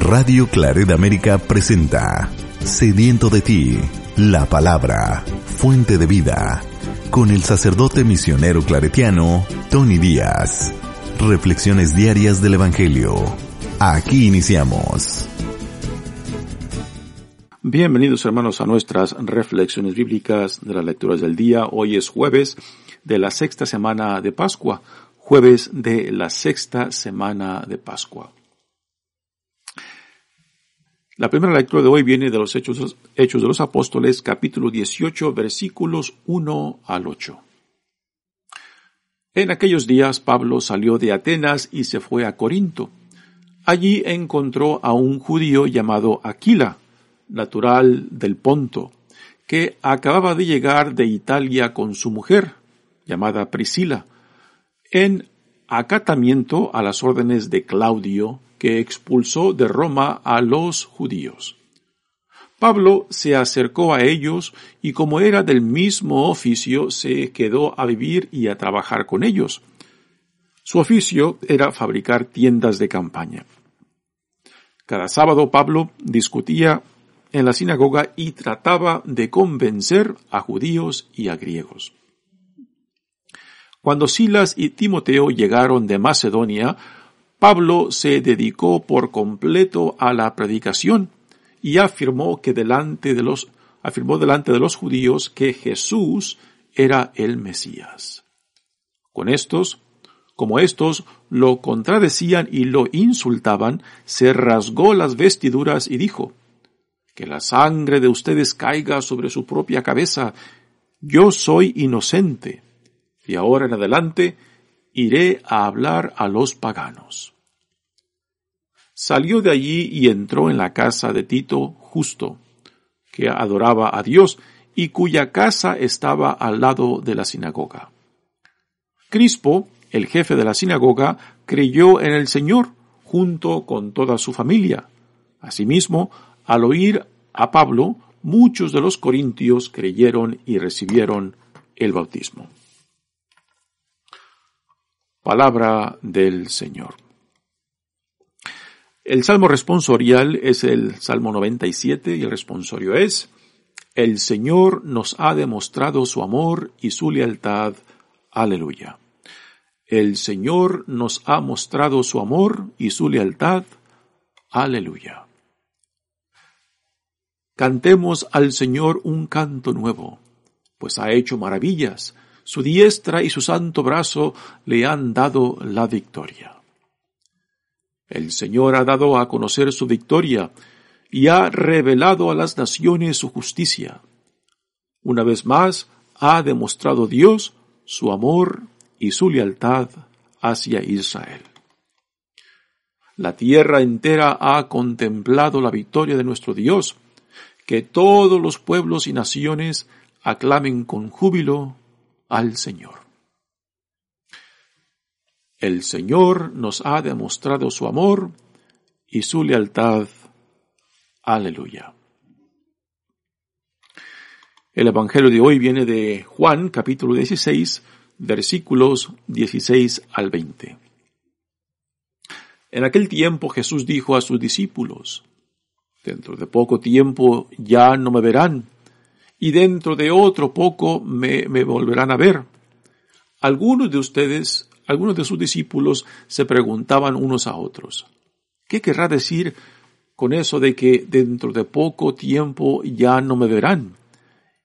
Radio Claret América presenta Sediento de ti, la palabra, fuente de vida, con el sacerdote misionero claretiano Tony Díaz. Reflexiones diarias del Evangelio. Aquí iniciamos. Bienvenidos hermanos a nuestras reflexiones bíblicas de las lecturas del día. Hoy es jueves de la sexta semana de Pascua, jueves de la sexta semana de Pascua. La primera lectura de hoy viene de los Hechos, Hechos de los Apóstoles, capítulo 18, versículos 1 al 8. En aquellos días Pablo salió de Atenas y se fue a Corinto. Allí encontró a un judío llamado Aquila, natural del Ponto, que acababa de llegar de Italia con su mujer, llamada Priscila, en acatamiento a las órdenes de Claudio, que expulsó de Roma a los judíos. Pablo se acercó a ellos y como era del mismo oficio se quedó a vivir y a trabajar con ellos. Su oficio era fabricar tiendas de campaña. Cada sábado Pablo discutía en la sinagoga y trataba de convencer a judíos y a griegos. Cuando Silas y Timoteo llegaron de Macedonia, Pablo se dedicó por completo a la predicación y afirmó que delante de los afirmó delante de los judíos que Jesús era el Mesías. Con estos, como estos lo contradecían y lo insultaban, se rasgó las vestiduras y dijo, Que la sangre de ustedes caiga sobre su propia cabeza. Yo soy inocente. Y ahora en adelante iré a hablar a los paganos. Salió de allí y entró en la casa de Tito justo, que adoraba a Dios y cuya casa estaba al lado de la sinagoga. Crispo, el jefe de la sinagoga, creyó en el Señor junto con toda su familia. Asimismo, al oír a Pablo, muchos de los corintios creyeron y recibieron el bautismo. Palabra del Señor. El salmo responsorial es el Salmo 97 y el responsorio es, El Señor nos ha demostrado su amor y su lealtad. Aleluya. El Señor nos ha mostrado su amor y su lealtad. Aleluya. Cantemos al Señor un canto nuevo, pues ha hecho maravillas su diestra y su santo brazo le han dado la victoria. El Señor ha dado a conocer su victoria y ha revelado a las naciones su justicia. Una vez más ha demostrado Dios su amor y su lealtad hacia Israel. La tierra entera ha contemplado la victoria de nuestro Dios. Que todos los pueblos y naciones aclamen con júbilo al Señor. El Señor nos ha demostrado su amor y su lealtad. Aleluya. El Evangelio de hoy viene de Juan capítulo 16 versículos 16 al 20. En aquel tiempo Jesús dijo a sus discípulos, Dentro de poco tiempo ya no me verán y dentro de otro poco me, me volverán a ver. Algunos de ustedes, algunos de sus discípulos se preguntaban unos a otros, ¿qué querrá decir con eso de que dentro de poco tiempo ya no me verán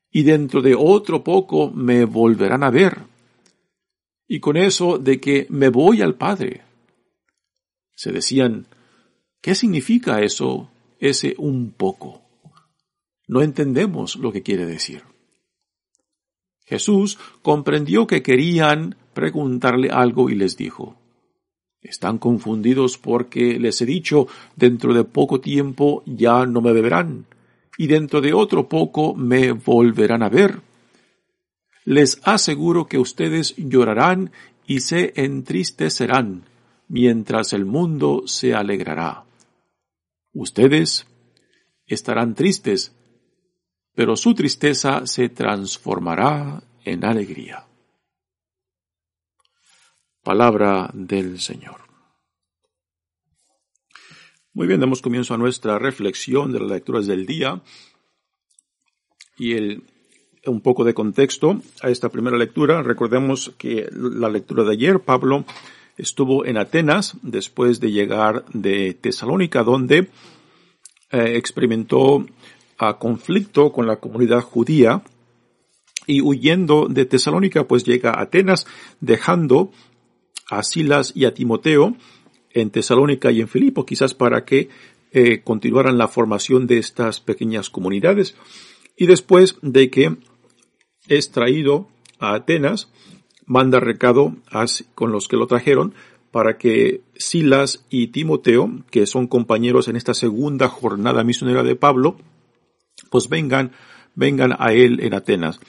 y dentro de otro poco me volverán a ver? Y con eso de que me voy al Padre. Se decían, ¿qué significa eso, ese un poco? No entendemos lo que quiere decir. Jesús comprendió que querían preguntarle algo y les dijo, están confundidos porque les he dicho, dentro de poco tiempo ya no me beberán, y dentro de otro poco me volverán a ver. Les aseguro que ustedes llorarán y se entristecerán, mientras el mundo se alegrará. Ustedes estarán tristes, pero su tristeza se transformará en alegría. Palabra del Señor. Muy bien, damos comienzo a nuestra reflexión de las lecturas del día y el, un poco de contexto a esta primera lectura. Recordemos que la lectura de ayer, Pablo estuvo en Atenas después de llegar de Tesalónica, donde eh, experimentó a conflicto con la comunidad judía y huyendo de Tesalónica, pues llega a Atenas, dejando a Silas y a Timoteo en Tesalónica y en Filipo, quizás para que eh, continuaran la formación de estas pequeñas comunidades. Y después de que es traído a Atenas, manda recado con los que lo trajeron para que Silas y Timoteo, que son compañeros en esta segunda jornada misionera de Pablo, pues vengan, vengan a él en Atenas.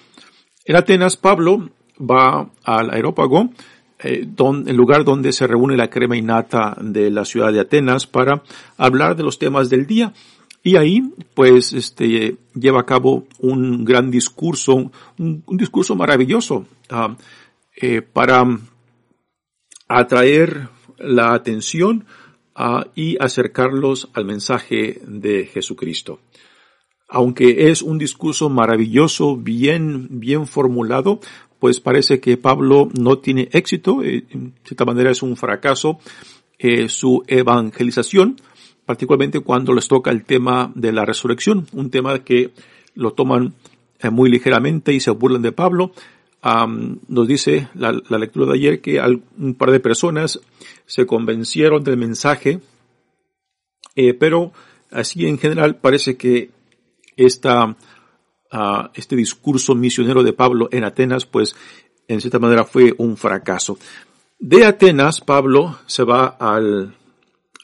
En Atenas, Pablo va al aerópago eh, el lugar donde se reúne la crema innata de la ciudad de Atenas para hablar de los temas del día. Y ahí, pues, este, lleva a cabo un gran discurso, un, discurso maravilloso, ah, eh, para atraer la atención ah, y acercarlos al mensaje de Jesucristo. Aunque es un discurso maravilloso, bien, bien formulado, pues parece que Pablo no tiene éxito, eh, en cierta manera es un fracaso eh, su evangelización, particularmente cuando les toca el tema de la resurrección, un tema que lo toman eh, muy ligeramente y se burlan de Pablo. nos dice la, lectura de ayer que un par de personas se convencieron del mensaje, pero así en general parece que esta este discurso misionero de Pablo en Atenas, pues en cierta manera fue un fracaso. De Atenas, Pablo se va al,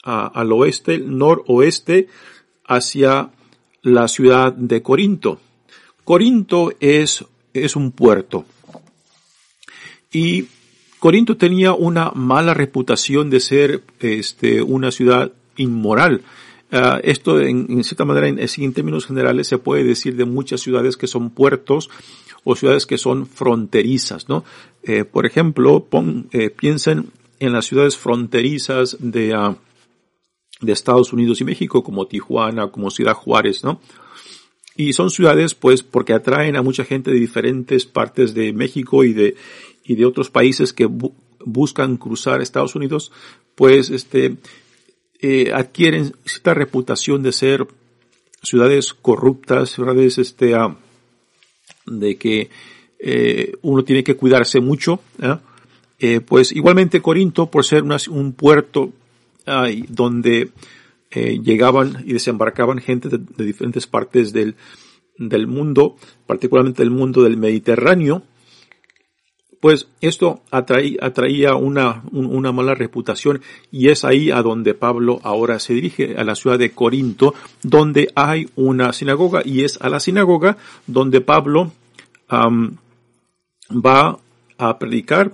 al oeste, noroeste, hacia la ciudad de Corinto. Corinto es, es un puerto. Y Corinto tenía una mala reputación de ser este, una ciudad inmoral. Ah, esto, en, cierta manera, en, términos generales, se puede decir de muchas ciudades que son puertos o ciudades que son fronterizas, ¿no? Eh, por ejemplo, eh, piensen en las ciudades fronterizas de, ah, de Estados Unidos y México, como Tijuana, como Ciudad Juárez, ¿no? Y son ciudades, pues, porque atraen a mucha gente de diferentes partes de México y de, y de otros países que buscan cruzar Estados Unidos, pues, este, eh, adquieren esta reputación de ser ciudades corruptas, ciudades este, ah, de que eh, uno tiene que cuidarse mucho. Eh, pues igualmente Corinto, por ser un puerto donde llegaban y desembarcaban gente de, diferentes partes del, del mundo, particularmente del mundo del Mediterráneo, pues esto atraía, una, mala reputación y es ahí a donde Pablo ahora se dirige, a la ciudad de Corinto, donde hay una sinagoga y es a la sinagoga donde Pablo va a predicar,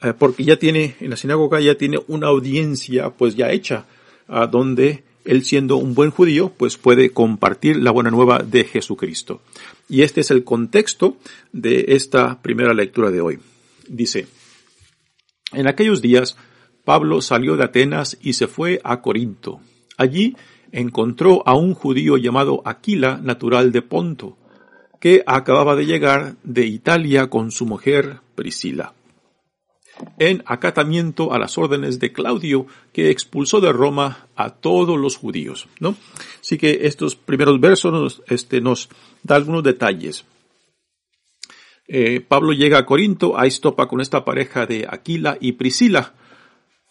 eh, porque ya tiene, en la sinagoga ya tiene una audiencia pues ya hecha, a donde él siendo un buen judío, pues puede compartir la buena nueva de Jesucristo. Y este es el contexto de esta primera lectura de hoy. Dice, en aquellos días Pablo salió de Atenas y se fue a Corinto. Allí encontró a un judío llamado Aquila, natural de Ponto, que acababa de llegar de Italia con su mujer Priscila, en acatamiento a las órdenes de Claudio, que expulsó de Roma a todos los judíos, ¿no? Así que estos primeros versos nos, este, nos da algunos detalles. Eh, Pablo llega a Corinto, ahí topa con esta pareja de Aquila y Priscila.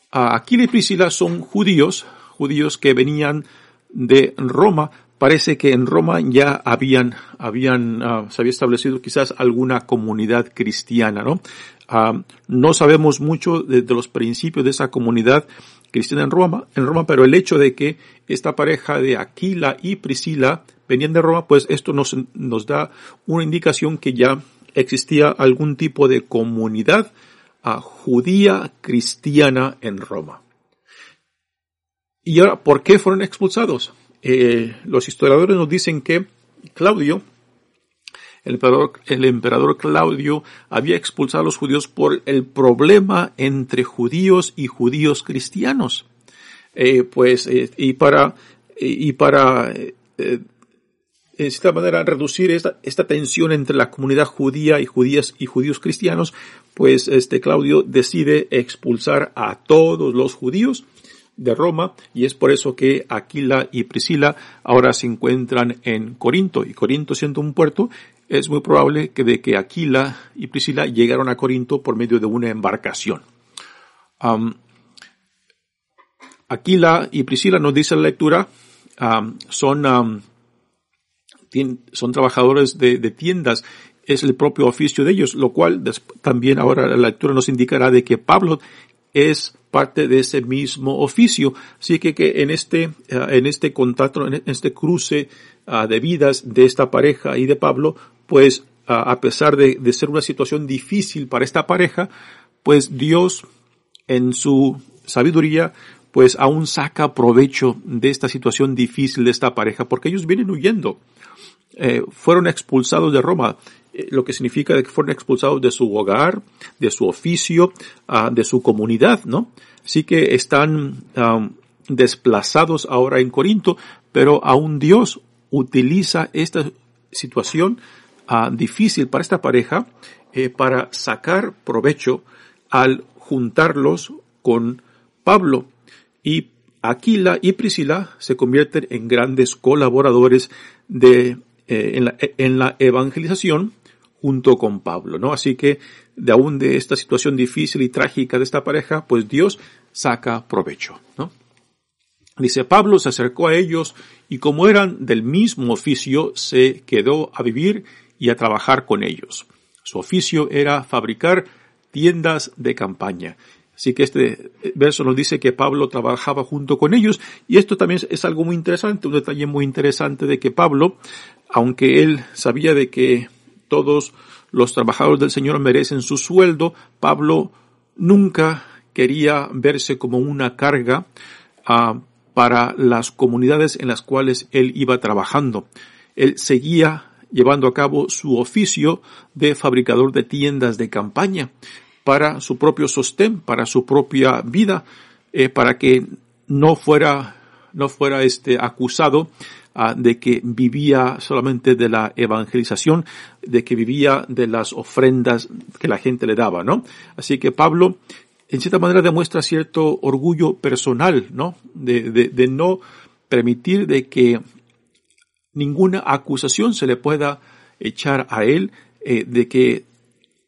Aquila y Priscila son judíos, judíos que venían de Roma. Parece que en Roma ya habían, habían, ah, se había establecido quizás alguna comunidad cristiana, ¿no? Ah, no sabemos mucho de, los principios de esa comunidad cristiana en Roma, en Roma, pero el hecho de que esta pareja de Aquila y Priscila venían de Roma, pues esto nos, nos da una indicación que ya existía algún tipo de comunidad ah, judía cristiana en Roma. Y ahora, ¿por qué fueron expulsados? Eh, los historiadores nos dicen que Claudio, el emperador, Claudio, había expulsado a los judíos por el problema entre judíos y judíos cristianos. eh, pues, eh, y para, y para, en cierta manera, reducir esta, esta tensión entre la comunidad judía y judías y judíos cristianos, pues este Claudio decide expulsar a todos los judíos de Roma y es por eso que Aquila y Priscila ahora se encuentran en Corinto y Corinto siendo un puerto es muy probable que de que Aquila y Priscila llegaron a Corinto por medio de una embarcación. Aquila y Priscila nos dice la lectura son son trabajadores de, de, tiendas es el propio oficio de ellos, lo cual también ahora la lectura nos indicará de que Pablo es parte de ese mismo oficio. Así que, que en este, eh, en este contacto, en este cruce ah, de vidas de esta pareja y de Pablo, pues ah, a pesar de, de ser una situación difícil para esta pareja, pues Dios en su sabiduría pues aún saca provecho de esta situación difícil de esta pareja, porque ellos vienen huyendo. Eh, fueron expulsados de Roma. Eh, lo que significa que fueron expulsados de su hogar, de su oficio, ah, de su comunidad, ¿no? Así que están desplazados ahora en Corinto, pero aún Dios utiliza esta situación ah, difícil para esta pareja eh, para sacar provecho al juntarlos con Pablo y Aquila y Priscila se convierten en grandes colaboradores de, en, la, en la evangelización junto con Pablo, ¿no? Así que de aún de esta situación difícil y trágica de esta pareja, pues Dios saca provecho, ¿no? Dice, Pablo se acercó a ellos y como eran del mismo oficio, se quedó a vivir y a trabajar con ellos. Su oficio era fabricar tiendas de campaña. Así que este verso nos dice que Pablo trabajaba junto con ellos y esto también es algo muy interesante, un detalle muy interesante de que Pablo, aunque él sabía de que todos los trabajadores del Señor merecen su sueldo, Pablo nunca quería verse como una carga uh, para las comunidades en las cuales él iba trabajando. Él seguía llevando a cabo su oficio de fabricador de tiendas de campaña para su propio sostén, para su propia vida, eh, para que no fuera no fuera este acusado Ah, de que vivía solamente de la evangelización, de que vivía de las ofrendas que la gente le daba, ¿no? Así que Pablo, en cierta manera, demuestra cierto orgullo personal, ¿no? De, no permitir de que ninguna acusación se le pueda echar a él eh, de que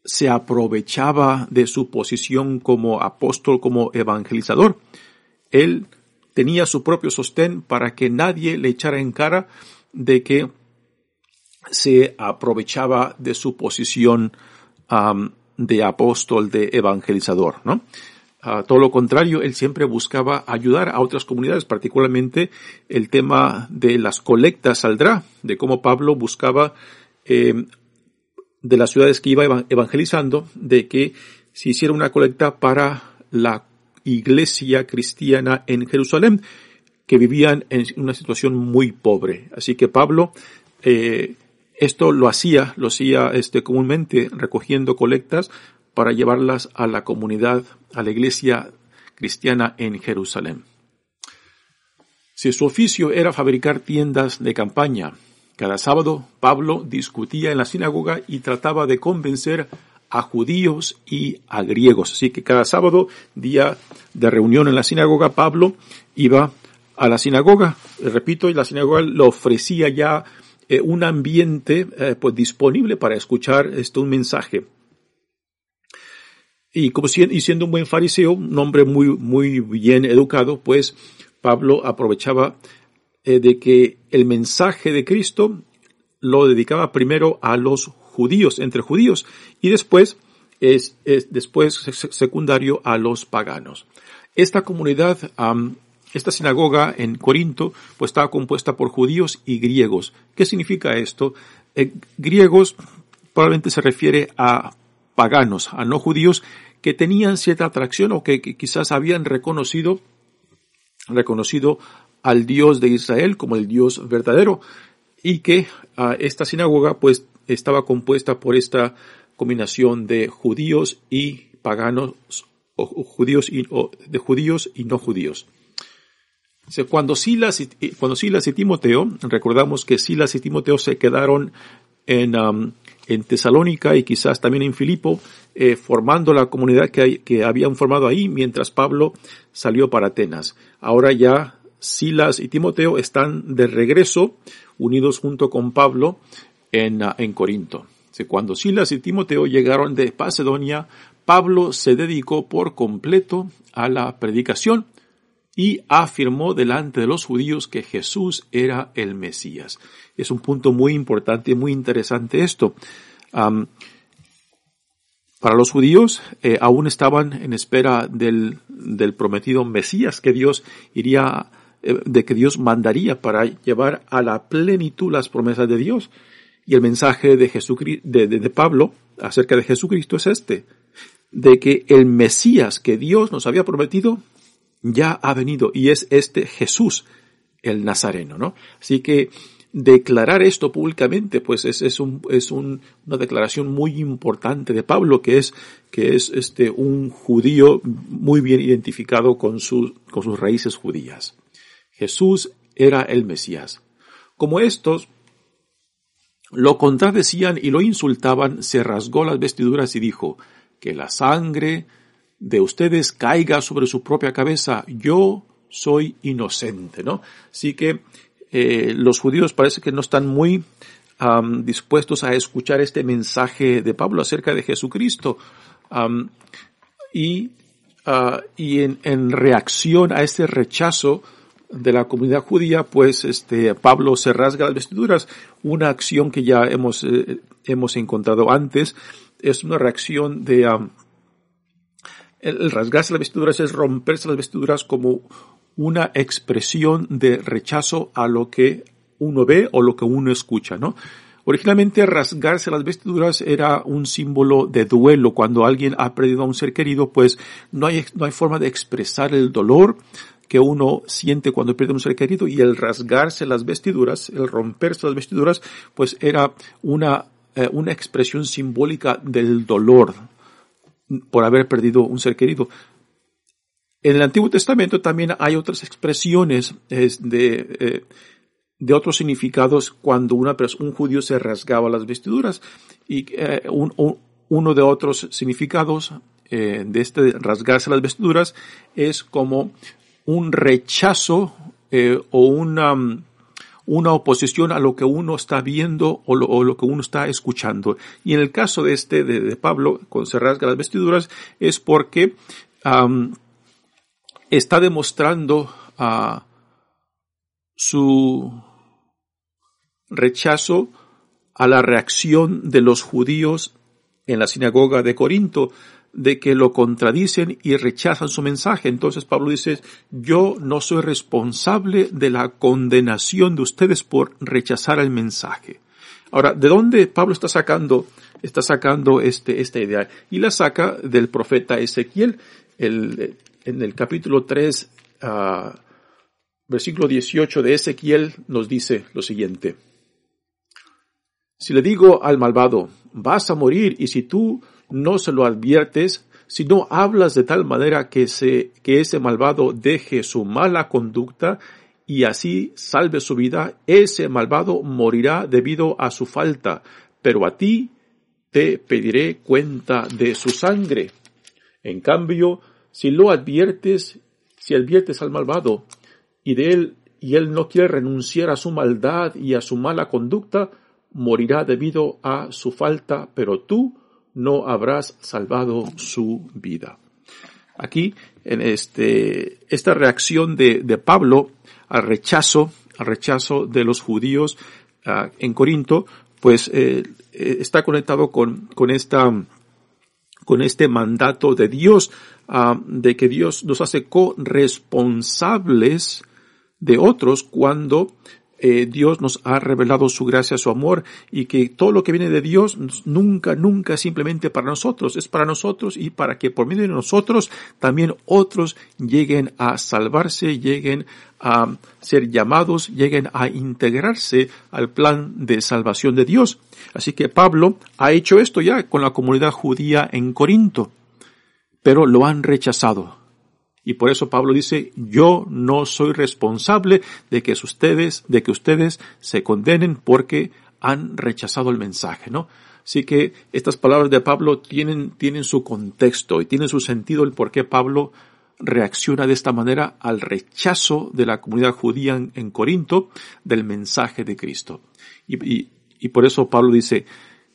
se aprovechaba de su posición como apóstol, como evangelizador. Él tenía su propio sostén para que nadie le echara en cara de que se aprovechaba de su posición de apóstol, de evangelizador, ¿no? todo lo contrario, él siempre buscaba ayudar a otras comunidades, particularmente el tema de las colectas saldrá, de cómo Pablo buscaba eh, de las ciudades que iba evangelizando, de que se hiciera una colecta para la iglesia cristiana en Jerusalén que vivían en una situación muy pobre. Así que Pablo eh, esto lo hacía, lo hacía este, comúnmente recogiendo colectas para llevarlas a la comunidad, a la iglesia cristiana en Jerusalén. Si su oficio era fabricar tiendas de campaña, cada sábado Pablo discutía en la sinagoga y trataba de convencer a judíos y a griegos. Así que cada sábado, día de reunión en la sinagoga, Pablo iba a la sinagoga. Repito, y la sinagoga le ofrecía ya eh, un ambiente eh, pues disponible para escuchar este un mensaje. Y como y siendo un buen fariseo, un hombre muy, muy bien educado, pues Pablo aprovechaba de que el mensaje de Cristo lo dedicaba primero a los judíos, entre judíos, y después es, después secundario a los paganos. Esta comunidad, esta sinagoga en Corinto, pues estaba compuesta por judíos y griegos. ¿Qué significa esto? Eh, griegos probablemente se refiere a paganos, a no judíos, que tenían cierta atracción o que, quizás habían reconocido, reconocido al Dios de Israel como el Dios verdadero y que a esta sinagoga pues estaba compuesta por esta combinación de judíos y paganos, o judíos y, de judíos y no judíos. Cuando Silas, y, cuando Silas y Timoteo, recordamos que Silas y Timoteo se quedaron en, um, en Tesalónica y quizás también en Filipo, eh, formando la comunidad que, que habían formado ahí mientras Pablo salió para Atenas. Ahora ya Silas y Timoteo están de regreso, unidos junto con Pablo en, uh, en Corinto. Cuando Silas y Timoteo llegaron de Macedonia, Pablo se dedicó por completo a la predicación y afirmó delante de los judíos que Jesús era el Mesías. Es un punto muy importante y muy interesante esto. para los judíos eh, aún estaban en espera del, del, prometido Mesías que Dios iría, de que Dios mandaría para llevar a la plenitud las promesas de Dios. Y el mensaje de, Jesucristo, de, de Pablo acerca de Jesucristo es este, de que el Mesías que Dios nos había prometido ya ha venido y es este Jesús, el Nazareno, ¿no? Así que declarar esto públicamente, pues es, es, un, es un, una declaración muy importante de Pablo, que es, que es este, un judío muy bien identificado con, con sus raíces judías. Jesús era el Mesías. Como estos lo contradecían y lo insultaban, se rasgó las vestiduras y dijo, que la sangre de ustedes caiga sobre su propia cabeza. Yo soy inocente, ¿no? Así que eh, los judíos parece que no están muy dispuestos a escuchar este mensaje de Pablo acerca de Jesucristo. y ah, y en, en, reacción a este rechazo de la comunidad judía, pues este Pablo se rasga las vestiduras, una acción que ya hemos, eh, hemos encontrado antes, es una reacción de el, rasgarse las vestiduras es romperse las vestiduras como una expresión de rechazo a lo que uno ve o lo que uno escucha, ¿no? Originalmente rasgarse las vestiduras era un símbolo de duelo. Cuando alguien ha perdido a un ser querido, pues no hay, no hay forma de expresar el dolor que uno siente cuando pierde un ser querido y el rasgarse las vestiduras, el romperse las vestiduras, pues era una, eh, una expresión simbólica del dolor, por haber perdido un ser querido. En el Antiguo Testamento también hay otras expresiones de, eh, de otros significados cuando un judío se rasgaba las vestiduras. Y eh, uno de otros significados de este rasgarse las vestiduras es como un rechazo o una una oposición a lo que uno está viendo o lo, que uno está escuchando. Y en el caso de este, de, Pablo, con se rasga las vestiduras, es porque está demostrando uh, su rechazo a la reacción de los judíos en la sinagoga de Corinto, de que lo contradicen y rechazan su mensaje. Entonces Pablo dice, yo no soy responsable de la condenación de ustedes por rechazar el mensaje. Ahora, ¿de dónde Pablo está sacando, está sacando este, esta idea? Y la saca del profeta Ezequiel, el, en el capítulo 3, ah, versículo 18 de Ezequiel nos dice lo siguiente. Si le digo al malvado, vas a morir, y si tú no se lo adviertes, si no hablas de tal manera que, se, que ese malvado deje su mala conducta y así salve su vida, ese malvado morirá debido a su falta, pero a ti te pediré cuenta de su sangre. En cambio, si lo adviertes, si adviertes al malvado y de él y él no quiere renunciar a su maldad y a su mala conducta, morirá debido a su falta, pero tú no habrás salvado su vida. Aquí, en este, esta reacción de, de Pablo al rechazo, al rechazo de los judíos uh, en Corinto, pues eh, eh, está conectado con, con esta, con este mandato de Dios, uh, de que Dios nos hace corresponsables de otros cuando eh, Dios nos ha revelado su gracia, su amor y que todo lo que viene de Dios nunca, nunca simplemente para nosotros, es para nosotros y para que por medio de nosotros también otros lleguen a salvarse, lleguen a ser llamados, lleguen a integrarse al plan de salvación de Dios. Así que Pablo ha hecho esto ya con la comunidad judía en Corinto, pero lo han rechazado. Y por eso Pablo dice, yo no soy responsable de que ustedes, de que ustedes se condenen porque han rechazado el mensaje, ¿no? Así que estas palabras de Pablo tienen, tienen su contexto y tienen su sentido el por qué Pablo reacciona de esta manera al rechazo de la comunidad judía en, Corinto del mensaje de Cristo. Y, y por eso Pablo dice,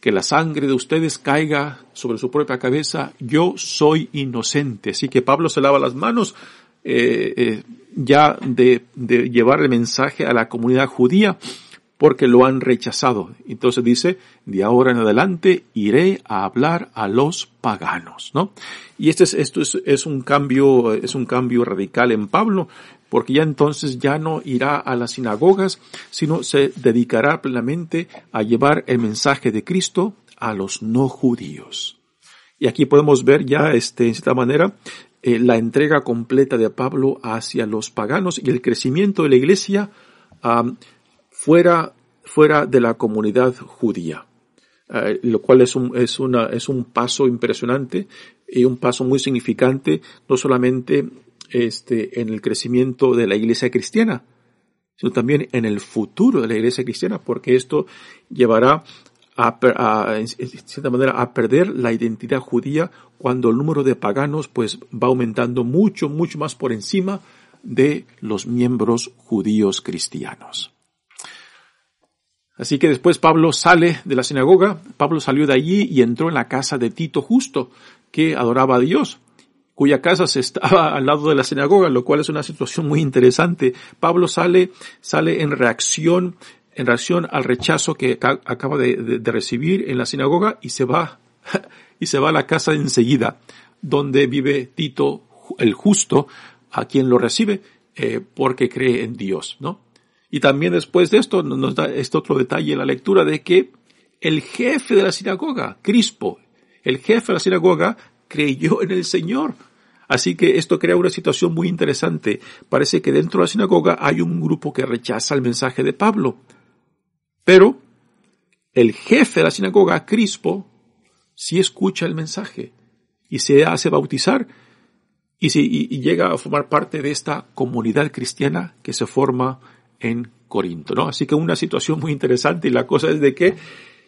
que la sangre de ustedes caiga sobre su propia cabeza, yo soy inocente. Así que Pablo se lava las manos eh, eh, ya de, de llevar el mensaje a la comunidad judía porque lo han rechazado. Entonces dice, de ahora en adelante iré a hablar a los paganos, ¿no? Y este es, esto es, es un cambio, es un cambio radical en Pablo, porque ya entonces ya no irá a las sinagogas, sino se dedicará plenamente a llevar el mensaje de Cristo a los no judíos. Y aquí podemos ver ya, este, en cierta manera, eh, la entrega completa de Pablo hacia los paganos y el crecimiento de la iglesia fuera, fuera de la comunidad judía. Eh, lo cual es un, es, una, es un paso impresionante y un paso muy significante, no solamente este, en el crecimiento de la iglesia cristiana, sino también en el futuro de la iglesia cristiana, porque esto llevará a, en cierta manera a perder la identidad judía cuando el número de paganos pues va aumentando mucho, mucho más por encima de los miembros judíos cristianos. Así que después Pablo sale de la sinagoga, Pablo salió de allí y entró en la casa de Tito justo, que adoraba a Dios cuya casa se estaba al lado de la sinagoga, lo cual es una situación muy interesante. Pablo sale, sale en reacción, en reacción al rechazo que acaba de, recibir en la sinagoga y se va, y se va a la casa enseguida, donde vive Tito el justo, a quien lo recibe, eh, porque cree en Dios, ¿no? Y también después de esto nos da este otro detalle la lectura de que el jefe de la sinagoga, Crispo, el jefe de la sinagoga, creyó en el Señor. Así que esto crea una situación muy interesante. Parece que dentro de la sinagoga hay un grupo que rechaza el mensaje de Pablo. Pero el jefe de la sinagoga, Crispo, sí escucha el mensaje y se hace bautizar y, y, llega a formar parte de esta comunidad cristiana que se forma en Corinto, ¿no? Así que una situación muy interesante y la cosa es de que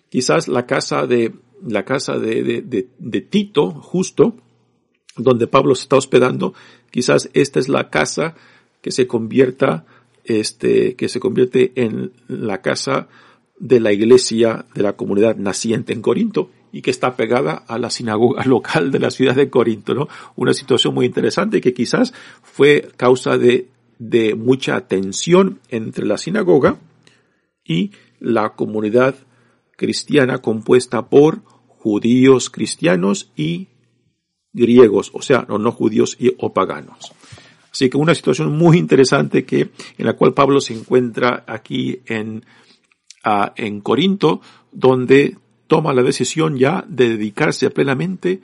quizás la casa de la casa de, de, Tito, justo, donde Pablo se está hospedando, quizás esta es la casa que se convierta, este, que se convierte en la casa de la iglesia de la comunidad naciente en Corinto y que está pegada a la sinagoga local de la ciudad de Corinto, ¿no? Una situación muy interesante que quizás fue causa de, de mucha tensión entre la sinagoga y la comunidad cristiana compuesta por judíos cristianos y griegos, o sea, no, no judíos y, o paganos. Así que una situación muy interesante que, en la cual Pablo se encuentra aquí en, en Corinto, donde toma la decisión ya de dedicarse plenamente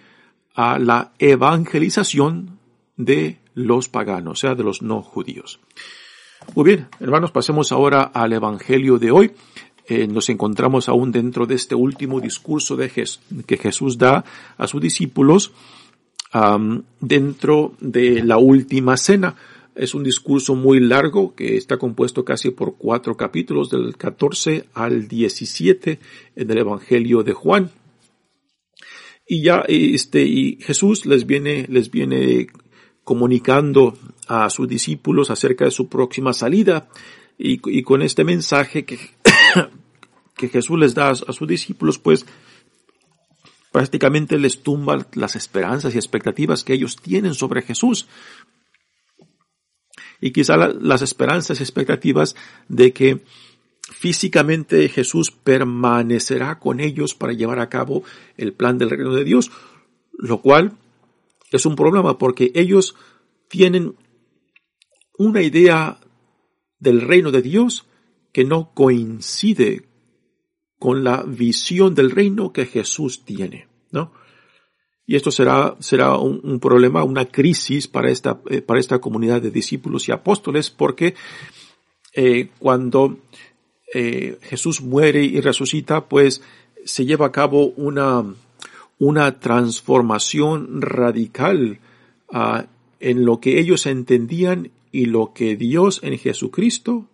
a la evangelización de los paganos, o sea, de los no judíos. Muy bien, hermanos, pasemos ahora al Evangelio de hoy. Eh, nos encontramos aún dentro de este último discurso de que Jesús da a sus discípulos dentro de la última cena. Es un discurso muy largo que está compuesto casi por cuatro capítulos del 14 al 17 del Evangelio de Juan. Y ya este y Jesús les viene les viene comunicando a sus discípulos acerca de su próxima salida y, con este mensaje que que Jesús les da a sus discípulos, pues prácticamente les tumba las esperanzas y expectativas que ellos tienen sobre Jesús. Y quizá las esperanzas y expectativas de que físicamente Jesús permanecerá con ellos para llevar a cabo el plan del reino de Dios, lo cual es un problema porque ellos tienen una idea del reino de Dios que no coincide con la visión del reino que Jesús tiene, ¿no? Y esto será, será un, problema, una crisis para esta, eh, para esta comunidad de discípulos y apóstoles, porque eh, cuando eh, Jesús muere y resucita, pues se lleva a cabo una, una transformación radical ah, en lo que ellos entendían y lo que Dios en Jesucristo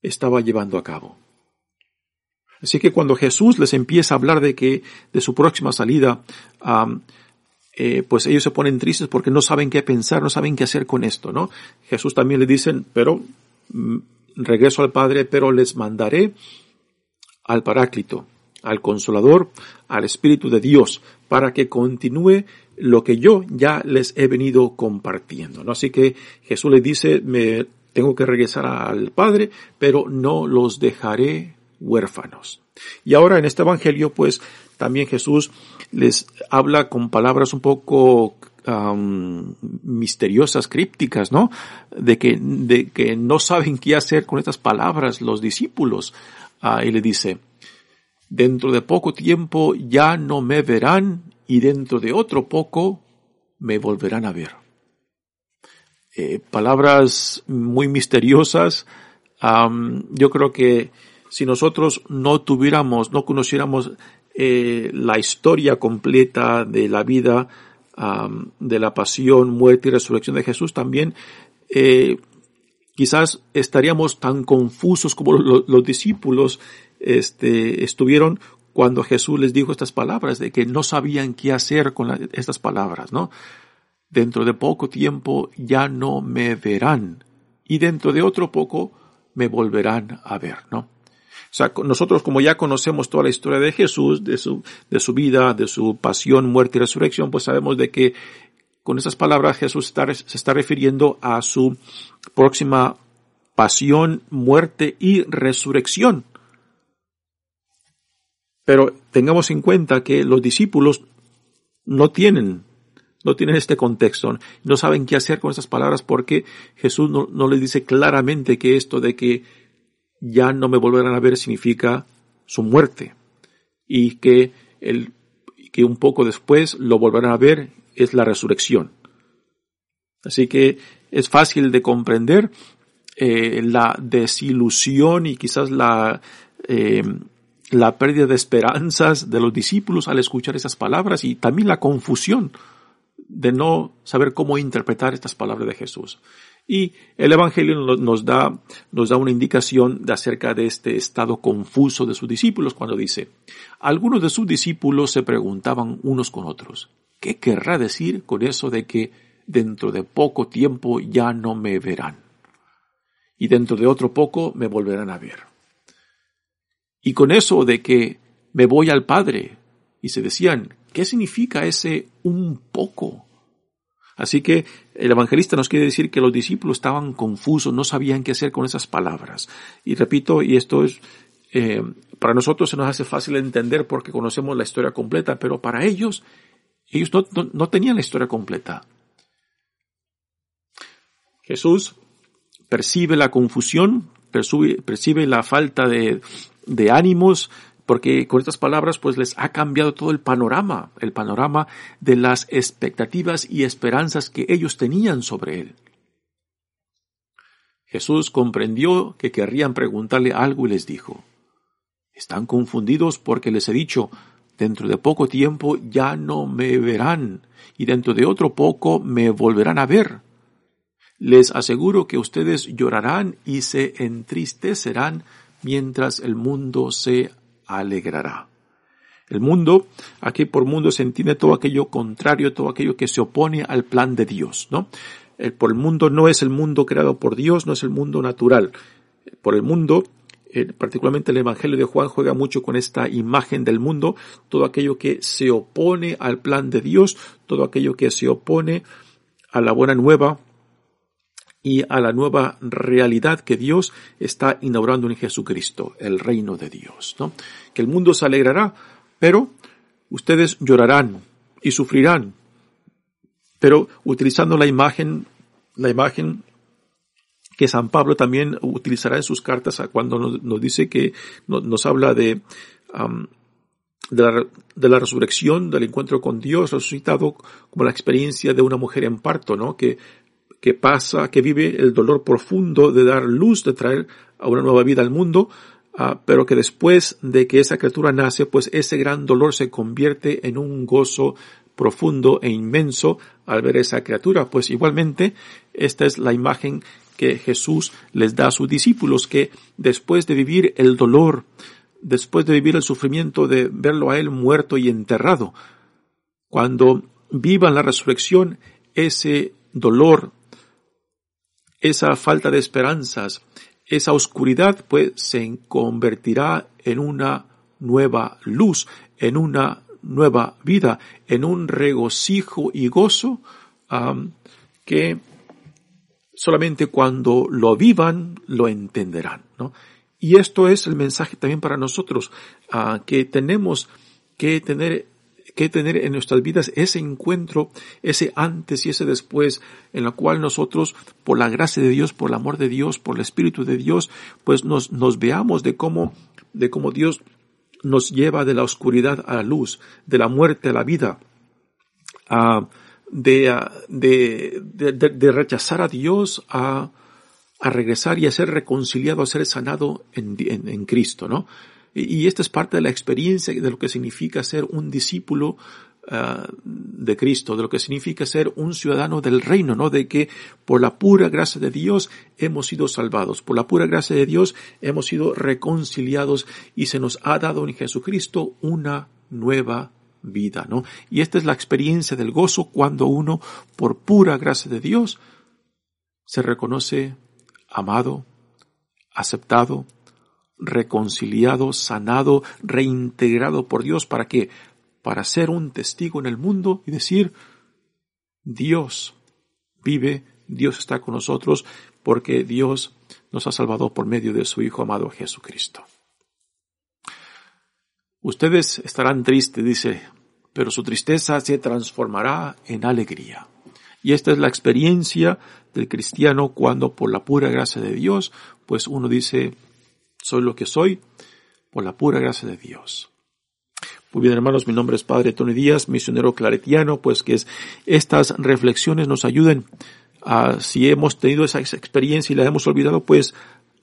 estaba llevando a cabo. Así que cuando Jesús les empieza a hablar de que de su próxima salida, eh, pues ellos se ponen tristes porque no saben qué pensar, no saben qué hacer con esto, ¿no? Jesús también les dice, pero mm, regreso al Padre, pero les mandaré al Paráclito, al Consolador, al Espíritu de Dios, para que continúe lo que yo ya les he venido compartiendo, ¿no? Así que Jesús les dice, me tengo que regresar al Padre, pero no los dejaré huérfanos. Y ahora en este Evangelio, pues también Jesús les habla con palabras un poco misteriosas, crípticas, ¿no? De que, de que no saben qué hacer con estas palabras los discípulos. Ah, y le dice, dentro de poco tiempo ya no me verán y dentro de otro poco me volverán a ver. Eh, palabras muy misteriosas. yo creo que si nosotros no tuviéramos, no conociéramos eh, la historia completa de la vida, de la pasión, muerte y resurrección de Jesús, también eh, quizás estaríamos tan confusos como los discípulos este, estuvieron cuando Jesús les dijo estas palabras, de que no sabían qué hacer con estas palabras, ¿no? Dentro de poco tiempo ya no me verán y dentro de otro poco me volverán a ver, ¿no? O sea, nosotros como ya conocemos toda la historia de Jesús, de su, de su vida, de su pasión, muerte y resurrección, pues sabemos de que con esas palabras Jesús se está refiriendo a su próxima pasión, muerte y resurrección. Pero tengamos en cuenta que los discípulos no tienen, no tienen este contexto, no saben qué hacer con esas palabras porque Jesús no, no les dice claramente que esto de que ya no me volverán a ver significa su muerte y que el, que un poco después lo volverán a ver es la resurrección. Así que es fácil de comprender eh, la desilusión y quizás la, eh, la pérdida de esperanzas de los discípulos al escuchar esas palabras y también la confusión de no saber cómo interpretar estas palabras de Jesús. Y el Evangelio nos da, nos da una indicación de acerca de este estado confuso de sus discípulos cuando dice, algunos de sus discípulos se preguntaban unos con otros, ¿qué querrá decir con eso de que dentro de poco tiempo ya no me verán? Y dentro de otro poco me volverán a ver. Y con eso de que me voy al Padre, y se decían, ¿qué significa ese un poco? Así que el evangelista nos quiere decir que los discípulos estaban confusos, no sabían qué hacer con esas palabras. Y repito, y esto es, eh, para nosotros se nos hace fácil entender porque conocemos la historia completa, pero para ellos, ellos no, tenían la historia completa. Jesús percibe la confusión, percibe, la falta de, de ánimos, porque con estas palabras pues les ha cambiado todo el panorama, el panorama de las expectativas y esperanzas que ellos tenían sobre él. Jesús comprendió que querrían preguntarle algo y les dijo, están confundidos porque les he dicho, dentro de poco tiempo ya no me verán y dentro de otro poco me volverán a ver. Les aseguro que ustedes llorarán y se entristecerán mientras el mundo se alegrará. El mundo, aquí por mundo se entiende todo aquello contrario, todo aquello que se opone al plan de Dios, ¿no? Por el mundo no es el mundo creado por Dios, no es el mundo natural. Por el mundo, particularmente el Evangelio de Juan juega mucho con esta imagen del mundo, todo aquello que se opone al plan de Dios, todo aquello que se opone a la buena nueva, y a la nueva realidad que Dios está inaugurando en Jesucristo, el reino de Dios, ¿no? Que el mundo se alegrará, pero ustedes llorarán y sufrirán. Pero utilizando la imagen, la imagen que San Pablo también utilizará en sus cartas cuando nos, dice que nos, habla de, de, la, de, la, resurrección, del encuentro con Dios resucitado, como la experiencia de una mujer en parto, ¿no? Que que pasa, que vive el dolor profundo de dar luz, de traer a una nueva vida al mundo, ah, pero que después de que esa criatura nace, pues ese gran dolor se convierte en un gozo profundo e inmenso al ver esa criatura. Pues igualmente, esta es la imagen que Jesús les da a sus discípulos, que después de vivir el dolor, después de vivir el sufrimiento de verlo a él muerto y enterrado, cuando vivan la resurrección, ese dolor, esa falta de esperanzas, esa oscuridad, pues se convertirá en una nueva luz, en una nueva vida, en un regocijo y gozo que solamente cuando lo vivan lo entenderán. ¿no? Y esto es el mensaje también para nosotros, ah, que tenemos que tener que tener en nuestras vidas ese encuentro, ese antes y ese después, en la cual nosotros, por la gracia de Dios, por el amor de Dios, por el Espíritu de Dios, pues nos, nos veamos de cómo, de cómo Dios nos lleva de la oscuridad a la luz, de la muerte a la vida, a, de, de, de, rechazar a Dios a, a regresar y a ser reconciliado, a ser sanado en, en, en Cristo, ¿no? Y, esta es parte de la experiencia de lo que significa ser un discípulo uh, de Cristo, de lo que significa ser un ciudadano del reino, ¿no? De que por la pura gracia de Dios hemos sido salvados, por la pura gracia de Dios hemos sido reconciliados y se nos ha dado en Jesucristo una nueva vida, ¿no? Y esta es la experiencia del gozo cuando uno, por pura gracia de Dios, se reconoce amado, aceptado, reconciliado, sanado, reintegrado por Dios. ¿Para qué? Para ser un testigo en el mundo y decir, Dios vive, Dios está con nosotros, porque Dios nos ha salvado por medio de su Hijo amado Jesucristo. Ustedes estarán tristes, dice, pero su tristeza se transformará en alegría. Y esta es la experiencia del cristiano cuando por la pura gracia de Dios, pues uno dice, soy lo que soy por la pura gracia de Dios. Muy bien, hermanos, mi nombre es Padre Tony Díaz, misionero claretiano, pues que es, estas reflexiones nos ayuden a, si hemos tenido esa experiencia y la hemos olvidado, pues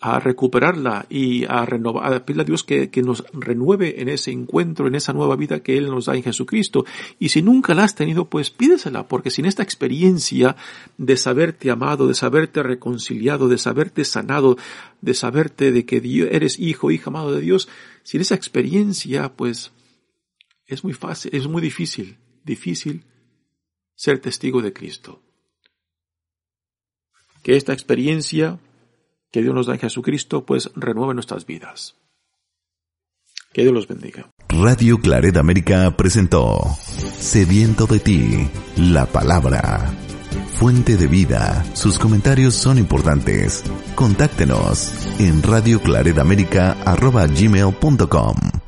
a recuperarla y a renovar, a pedirle a Dios que, que, nos renueve en ese encuentro, en esa nueva vida que Él nos da en Jesucristo. Y si nunca la has tenido, pues pídesela, porque sin esta experiencia de saberte amado, de saberte reconciliado, de saberte sanado, de saberte de que eres hijo, hija amado de Dios, sin esa experiencia, pues es muy fácil, es muy difícil, difícil ser testigo de Cristo. Que esta experiencia que Dios nos da en Jesucristo, pues renueve nuestras vidas. Que Dios los bendiga. Radio Claret América presentó Sediento de ti, la palabra. Fuente de vida. Sus comentarios son importantes. Contáctenos en radioclaredamerica.gmail.com